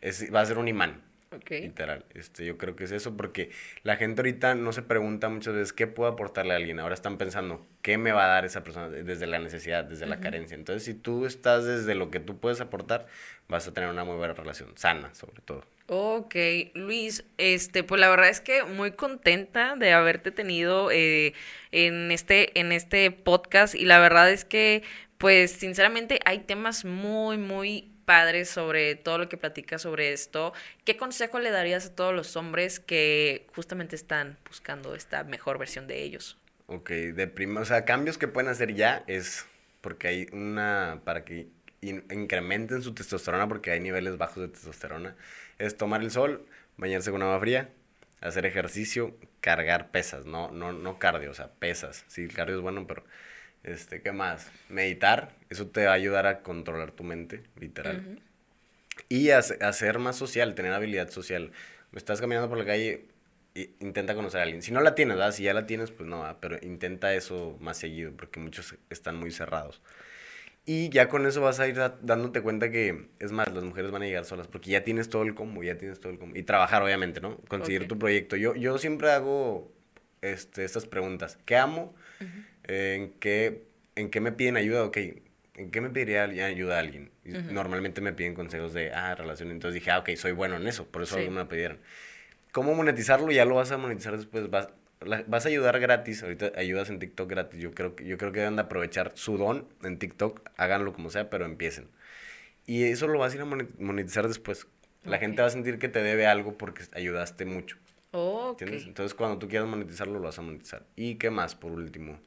es, va a ser un imán. Literal. Este, yo creo que es eso porque la gente ahorita no se pregunta muchas veces qué puedo aportarle a alguien. Ahora están pensando qué me va a dar esa persona desde la necesidad, desde la carencia. Entonces, si tú estás desde lo que tú puedes aportar, vas a tener una muy buena relación, sana sobre todo. Ok, Luis, este, pues la verdad es que muy contenta de haberte tenido eh, en este, en este podcast y la verdad es que, pues sinceramente hay temas muy, muy padres sobre todo lo que platicas sobre esto. ¿Qué consejo le darías a todos los hombres que justamente están buscando esta mejor versión de ellos? Ok, de prima, o sea, cambios que pueden hacer ya es porque hay una, para que incrementen su testosterona porque hay niveles bajos de testosterona es tomar el sol, bañarse con agua fría, hacer ejercicio, cargar pesas, no, no, no cardio, o sea, pesas. Sí, el cardio es bueno, pero, este, ¿qué más? Meditar, eso te va a ayudar a controlar tu mente, literal. Y hacer más social, tener habilidad social. Estás caminando por la calle, intenta conocer a alguien. Si no la tienes, ¿verdad? Si ya la tienes, pues no, pero intenta eso más seguido, porque muchos están muy cerrados. Y ya con eso vas a ir dándote cuenta que, es más, las mujeres van a llegar solas, porque ya tienes todo el combo, ya tienes todo el combo. Y trabajar, obviamente, ¿no? Conseguir tu proyecto. Yo, yo siempre hago este, estas preguntas. ¿Qué amo? ¿en, qué, ¿En qué me piden ayuda? Ok, ¿en qué me pediría ayuda a alguien? Normalmente me piden consejos de, ah, relación. Entonces dije, ah, ok, soy bueno en eso, por eso sí. me pidieron. ¿Cómo monetizarlo? Ya lo vas a monetizar después. Vas, vas a ayudar gratis, ahorita ayudas en TikTok gratis, yo creo que, yo creo que deben de aprovechar su don en TikTok, háganlo como sea, pero empiecen. Y eso lo vas a ir a monetizar después. La gente va a sentir que te debe algo porque ayudaste mucho. ¿Entiendes? Entonces cuando tú quieras monetizarlo, lo vas a monetizar. ¿Y qué más, por último?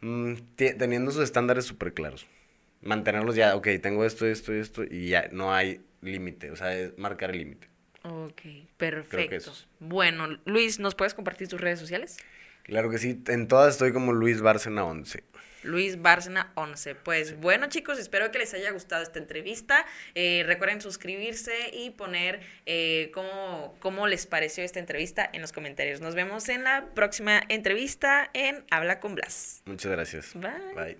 Mm, teniendo sus estándares súper claros. Mantenerlos ya, ok, tengo esto, esto, esto, y ya no hay límite, o sea, es marcar el límite. Ok, perfecto. Bueno, Luis, ¿nos puedes compartir tus redes sociales? Claro que sí, en todas estoy como Luis Bárcena 11. Luis Bárcena 11. Pues bueno chicos, espero que les haya gustado esta entrevista. Eh, recuerden suscribirse y poner eh, cómo, cómo les pareció esta entrevista en los comentarios. Nos vemos en la próxima entrevista en Habla con Blas. Muchas gracias. Bye. Bye.